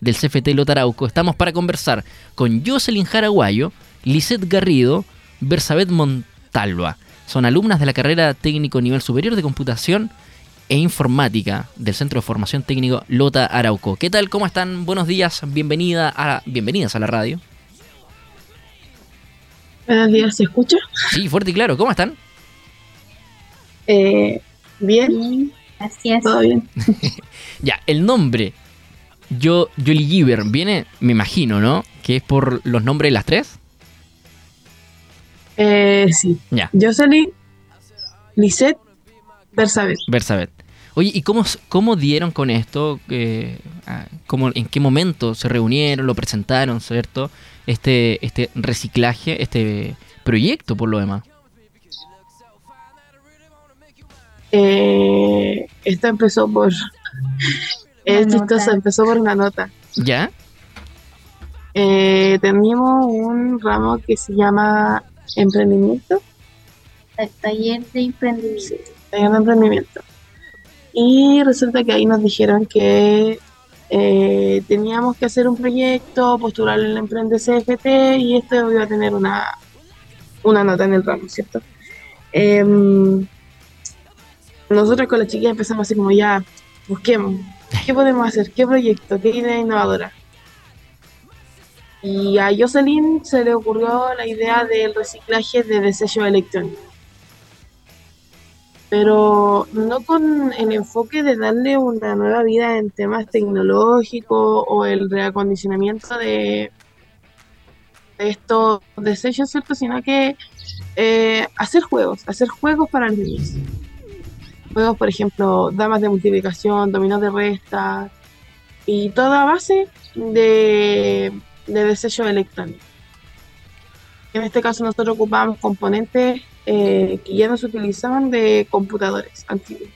del CFT Lotarauco. Estamos para conversar con Jocelyn Jaraguayo, Lisette Garrido, Bersabet Montalva. Son alumnas de la carrera técnico nivel superior de computación e informática del Centro de Formación Técnico Lota Arauco. ¿Qué tal? ¿Cómo están? Buenos días. Bienvenida a, bienvenidas a la radio. Buenos días, ¿se escucha? Sí, fuerte y claro. ¿Cómo están? Eh, bien. Gracias. Todo bien. ya, el nombre yo, Jolly Giver viene, me imagino, ¿no? Que es por los nombres de las tres. Eh, sí. Ya. Jocelyn, Lisette, Bersabet. Bersabet. Oye, ¿y cómo, cómo dieron con esto? Eh, ¿cómo, ¿En qué momento se reunieron, lo presentaron, cierto? Este, este reciclaje, este proyecto, por lo demás. Eh, esto empezó por es chistoso, empezó por una nota. ¿Ya? Eh, teníamos un ramo que se llama emprendimiento. taller de emprendimiento. taller de emprendimiento. Y resulta que ahí nos dijeron que eh, teníamos que hacer un proyecto, postular el Emprende CFT y esto iba a tener una, una nota en el ramo, ¿cierto? Em, nosotros con las chiquillas empezamos así como ya, busquemos, ¿Qué podemos hacer? ¿Qué proyecto? ¿Qué idea innovadora? Y a Jocelyn se le ocurrió la idea del reciclaje de desechos electrónicos. Pero no con el enfoque de darle una nueva vida en temas tecnológicos o el reacondicionamiento de, estos desechos, ¿cierto? Sino que eh, hacer juegos, hacer juegos para niños juegos, por ejemplo, damas de multiplicación, dominó de resta, y toda base de, de desecho electrónico. En este caso nosotros ocupamos componentes eh, que ya no se utilizaban de computadores antiguos.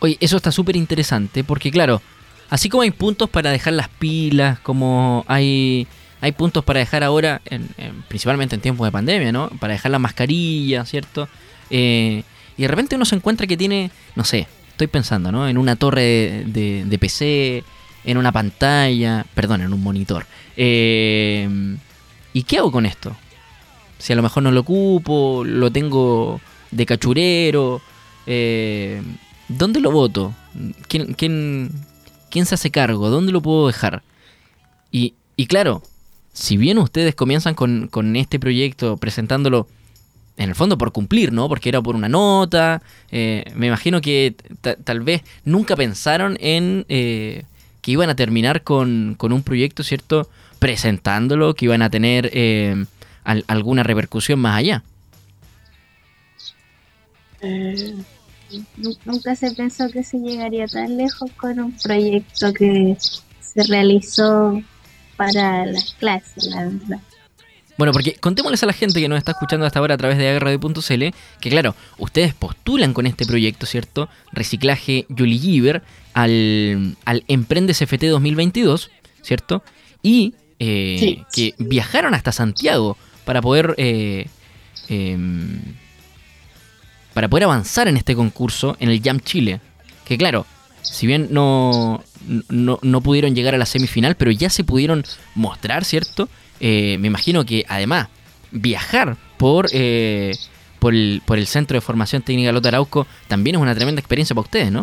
Oye, eso está súper interesante porque claro, así como hay puntos para dejar las pilas, como hay, hay puntos para dejar ahora, principalmente en tiempos de pandemia, ¿no? Para dejar la mascarilla, ¿cierto? Eh, y de repente uno se encuentra que tiene, no sé, estoy pensando, ¿no? En una torre de, PC, en una pantalla, perdón, en un monitor. Eh, ¿Y qué hago con esto? Si a lo mejor no lo ocupo, lo tengo de cachurero, eh, ¿dónde lo voto? ¿Quién, quién, quién se hace cargo? ¿Dónde lo puedo dejar? Y, y claro, si bien ustedes comienzan con, con este proyecto presentándolo en el fondo por cumplir, ¿no? Porque era por una nota. Eh, me imagino que tal vez nunca pensaron en eh, que iban a terminar con, un proyecto, ¿cierto? Presentándolo, que iban a tener eh, alguna repercusión más allá. nunca se pensó que se llegaría tan lejos con un proyecto que se realizó para las clases, la verdad. Bueno, porque contémosles a la gente que nos está escuchando hasta ahora a través de agarradio.cl que claro, ustedes postulan con este proyecto, ¿cierto? Reciclaje Yuli Giver al, al Emprende CFT 2022, ¿cierto? Y eh, que viajaron hasta Santiago para poder... Eh, em, para poder avanzar en este concurso en el Jam Chile. Que claro, si bien no, no, no, pudieron llegar a la semifinal, pero ya se pudieron mostrar, ¿cierto? Eh, me imagino que además viajar por, eh, por, el, por el Centro de Formación Técnica Lota Arauco también es una tremenda experiencia para ustedes, ¿no?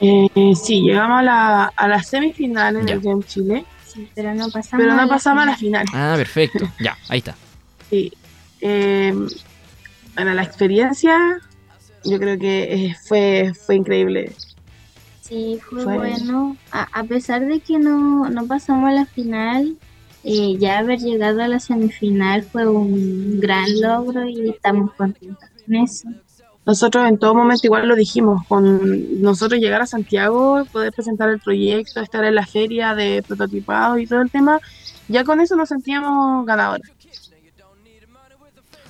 Eh, sí, llegamos a la, a la semifinal en el Game Chile. pero no pasamos, pero no pasamos a la final. Ah, perfecto. ya, ahí está. Sí. Eh, bueno, la experiencia yo creo que fue, fue increíble. Sí, fue, bueno. A, pesar de que no, pasamos a la final, eh, ya haber llegado a la semifinal fue un gran logro y estamos contentos con eso. Nosotros en todo momento igual lo dijimos, con nosotros llegar a Santiago, poder presentar el proyecto, estar en la feria de prototipado y todo el tema, ya con eso nos sentíamos ganadores.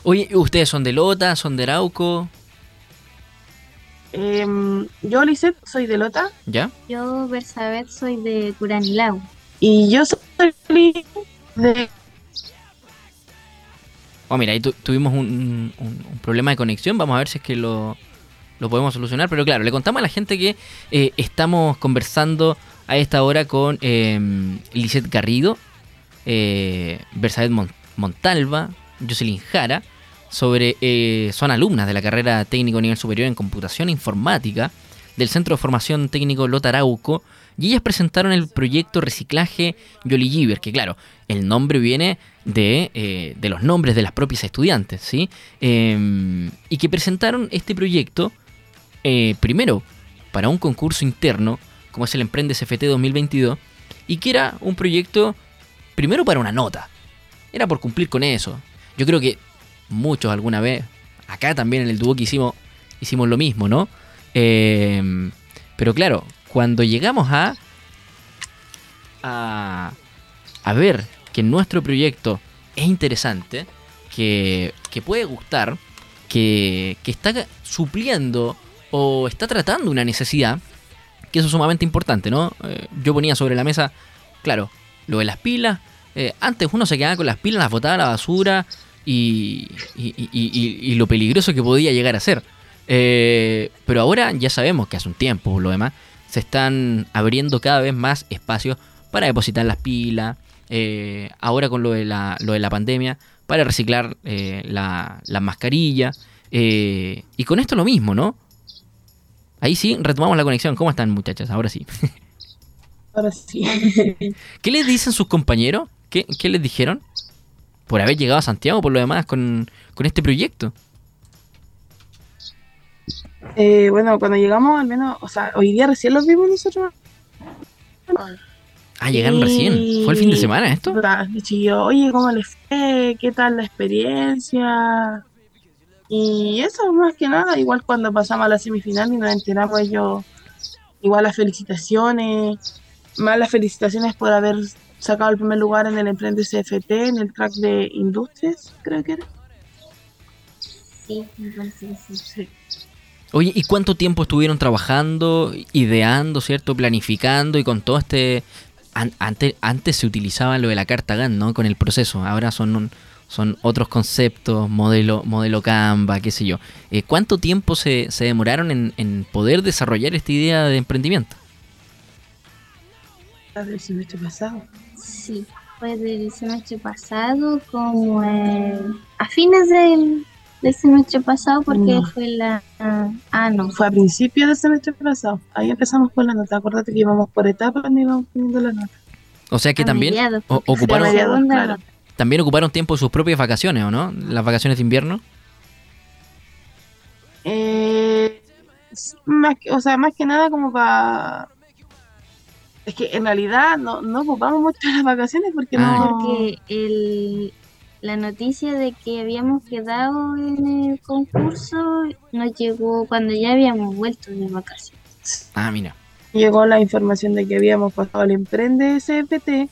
Oye, ¿ustedes son de Lota, son de Arauco? Em, yo, Lisette, soy de Lota. ¿Ya? Yo, Bersabet, soy de Curanilao. Y yo soy de... Oh, mira, ahí tuvimos un, problema de conexión. Vamos a ver si es que lo, lo podemos solucionar. Pero claro, le contamos a la gente que eh, estamos conversando a esta hora con eh, Lisette Garrido, eh, Montalva, Jocelyn Jara, sobre, eh, son alumnas de la carrera técnico nivel superior en computación e informática del Centro de Formación Técnico Lotarauco y ellas presentaron el proyecto Reciclaje Yoli que claro, el nombre viene de, eh, de, los nombres de las propias estudiantes, ¿sí? Em, y que presentaron este proyecto eh, primero para un concurso interno, como es el Emprende CFT 2022, y que era un proyecto primero para una nota, era por cumplir con eso. Yo creo que muchos alguna vez, acá también en el dúo que hicimos, hicimos lo mismo, ¿no? Em, pero claro, cuando llegamos a, a, a ver que nuestro proyecto es interesante, que, que puede gustar, que, que, está supliendo o está tratando una necesidad, que eso es sumamente importante, ¿no? Eh, yo ponía sobre la mesa, claro, lo de las pilas. Eh, antes uno se quedaba con las pilas, las botaba a la basura y, y, y, y lo peligroso que podía llegar a ser. Eh, pero ahora ya sabemos que hace un tiempo, por lo demás, se están abriendo cada vez más espacios para depositar las pilas. Eh, ahora con lo de la, lo de la pandemia, para reciclar eh, la, las mascarillas. y con esto lo mismo, ¿no? Ahí sí, retomamos la conexión. ¿Cómo están, muchachas? Ahora sí. Ahora sí. ¿Qué les dicen sus compañeros? ¿Qué, ¿Qué, les dijeron? Por haber llegado a Santiago, por lo demás, con, con este proyecto. Eh, bueno, cuando llegamos, al menos, o sea, hoy día recién los vimos nosotros. Ah, llegaron y... recién. ¿Fue el fin de semana esto? Y yo, oye, ¿cómo les fue? ¿Qué tal la experiencia? Y eso, más que nada, igual cuando pasamos a la semifinal y nos enteramos ellos, igual las felicitaciones, más las felicitaciones por haber sacado el primer lugar en el Emprende CFT, en el track de Industrias, creo que era. Sí, me parece que sí. sí. Oye, ¿y cuánto tiempo estuvieron trabajando, ideando, cierto, planificando y con todo este... An antes, antes se utilizaba lo de la carta GAN, ¿no? Con el proceso. Ahora son, son otros conceptos, modelo, modelo Canva, qué sé yo. Eh, ¿Cuánto tiempo se, se demoraron en, en, poder desarrollar esta idea de emprendimiento? Del semestre pasado. Sí, fue del semestre pasado, como eh, a fines del del semestre pasado porque no. fue la... Ah, no. Fue a principios del semestre pasado. Ahí empezamos con la nota. Acuérdate que íbamos por etapas y íbamos poniendo la nota. O sea que A también mediados, o- ocuparon, claro. también ocuparon tiempo de sus propias vacaciones, ¿o no? Las vacaciones de invierno. Eh, más que, o sea, más que nada como para... Es que en realidad no, no ocupamos mucho las vacaciones porque Ah, no... Porque el, la noticia de que habíamos quedado en el concurso nos llegó cuando ya habíamos vuelto de vacaciones. Ah, mira. llegó la información de que habíamos pasado el Emprende CFT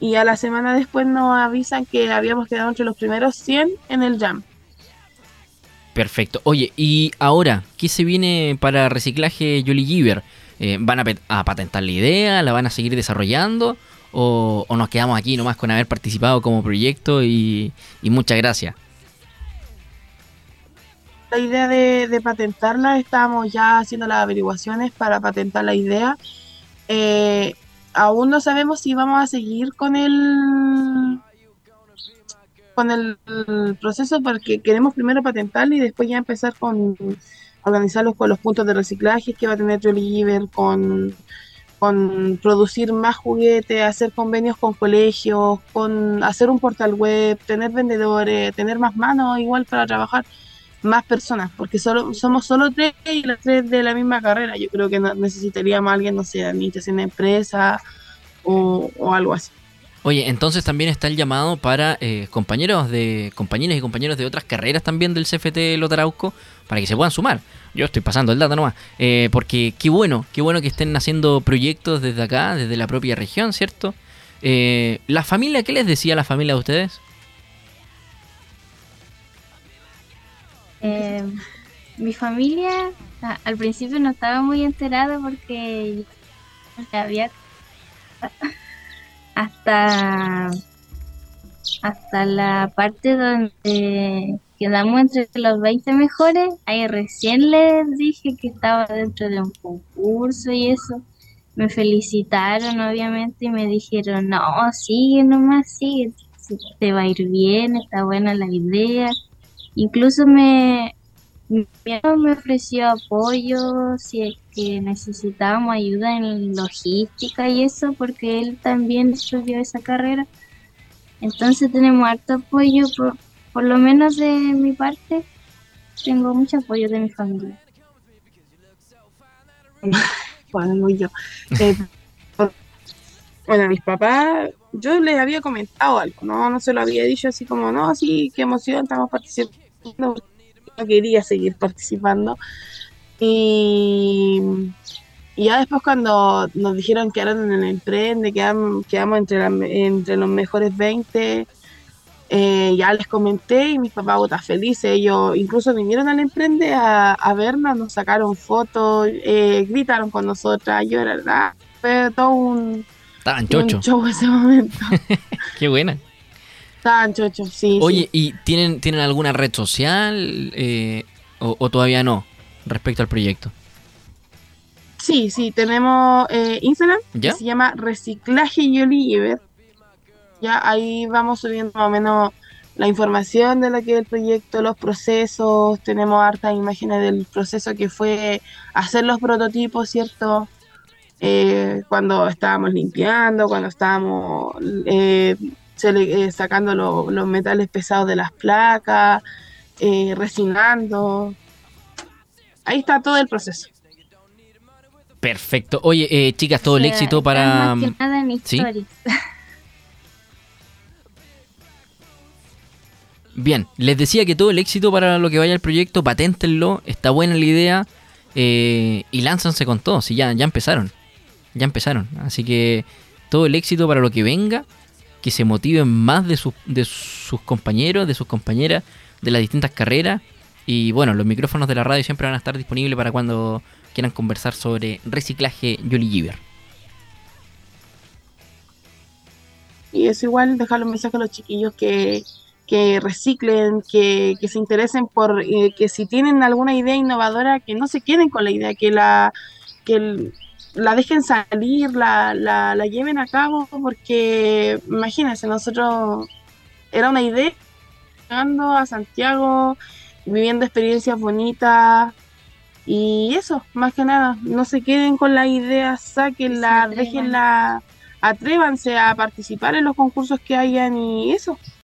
y a la semana después nos avisan que habíamos quedado entre los primeros 100 en el Jam. Perfecto. Oye, y ahora, ¿qué se viene para reciclaje Jolly Giver? Eh, ¿Van a, patentar la idea? ¿La van a seguir desarrollando? ¿O, nos quedamos aquí nomás con haber participado como proyecto y, muchas gracias? La idea de, patentarla, estábamos ya haciendo las averiguaciones para patentar la idea. Eh, aún no sabemos si vamos a seguir con el con el, el proceso porque queremos primero patentarla y después ya empezar con organizarlos con los puntos de reciclaje que va a tener Jolly Giver, con, con producir más juguetes, hacer convenios con colegios, con hacer un portal web, tener vendedores, tener más manos igual para trabajar más personas, porque solo somos solo tres y las tres de la misma carrera. Yo creo que necesitaríamos a alguien, no sé, administración de empresa o algo así. Oye, entonces también está el llamado para eh, compañeros de compañeras y compañeros de otras carreras también del CFT Lotarauco para que se puedan sumar. Yo estoy pasando el dato nomás, eh, porque qué bueno, qué bueno que estén haciendo proyectos desde acá, desde la propia región, ¿cierto? Eh, ¿La familia, qué les decía la familia de ustedes? Eh, mi familia al principio no estaba muy enterada porque había hasta hasta la parte donde quedamos entre los 20 mejores, ahí recién les dije que estaba dentro de un concurso y eso. Me felicitaron obviamente y me dijeron, no, sigue nomás, sigue, te va a ir bien, está buena la idea. Incluso me, me ofreció apoyo si es que necesitábamos ayuda en logística y eso, porque él también estudió esa carrera. Entonces tenemos harto apoyo, por, por lo menos de mi parte, tengo mucho apoyo de mi familia. bueno, yo. Eh, bueno, mis papás, yo les había comentado algo, ¿no? No se lo había dicho así como, no, sí, qué emoción, estamos participando. Quería seguir participando. Y, ya después cuando nos dijeron que eran en el Emprende, quedamos, quedamos entre, entre los mejores 20, eh, ya les comenté y mis papás están felices. Ellos incluso vinieron al Emprende a, a vernos, nos sacaron fotos, eh, gritaron con nosotras, yo era fue todo un, Estaban chocho. show ese momento. Qué buena. Estaban chocho, sí. Oye, ¿y tienen, tienen alguna red social eh, o, todavía no respecto al proyecto? Sí, sí, tenemos Instagram, que se llama Reciclaje y Oliver ya ahí vamos subiendo más o menos la información de lo que es el proyecto, los procesos, tenemos hartas imágenes del proceso que fue hacer los prototipos, ¿cierto? Eh, cuando estábamos limpiando, cuando estábamos eh, eh, sacando los metales pesados de las placas, resinando. Ahí está todo el proceso. Perfecto. Oye, chicas, todo el éxito para... ¿Sí? Bien, les decía que todo el éxito para lo que vaya el proyecto, paténtenlo, está buena la idea eh, y lánzanse con todo, si ya, ya empezaron, ya empezaron. Así que todo el éxito para lo que venga, que se motiven más de, sus, de sus compañeros, de sus compañeras, de las distintas carreras. Y bueno, los micrófonos de la radio siempre van a estar disponibles para cuando quieran conversar sobre reciclaje Yoli Giver. Y es igual dejar los mensajes a los chiquillos que que reciclen, que, se interesen por, eh, que si tienen alguna idea innovadora, que no se queden con la idea, que la, que la dejen salir, la, la, la lleven a cabo, porque imagínense, nosotros era una idea, llegando a Santiago, viviendo experiencias bonitas, y eso, más que nada, no se queden con la idea, sáquenla, déjenla, atrévanse a participar en los concursos que hayan y eso.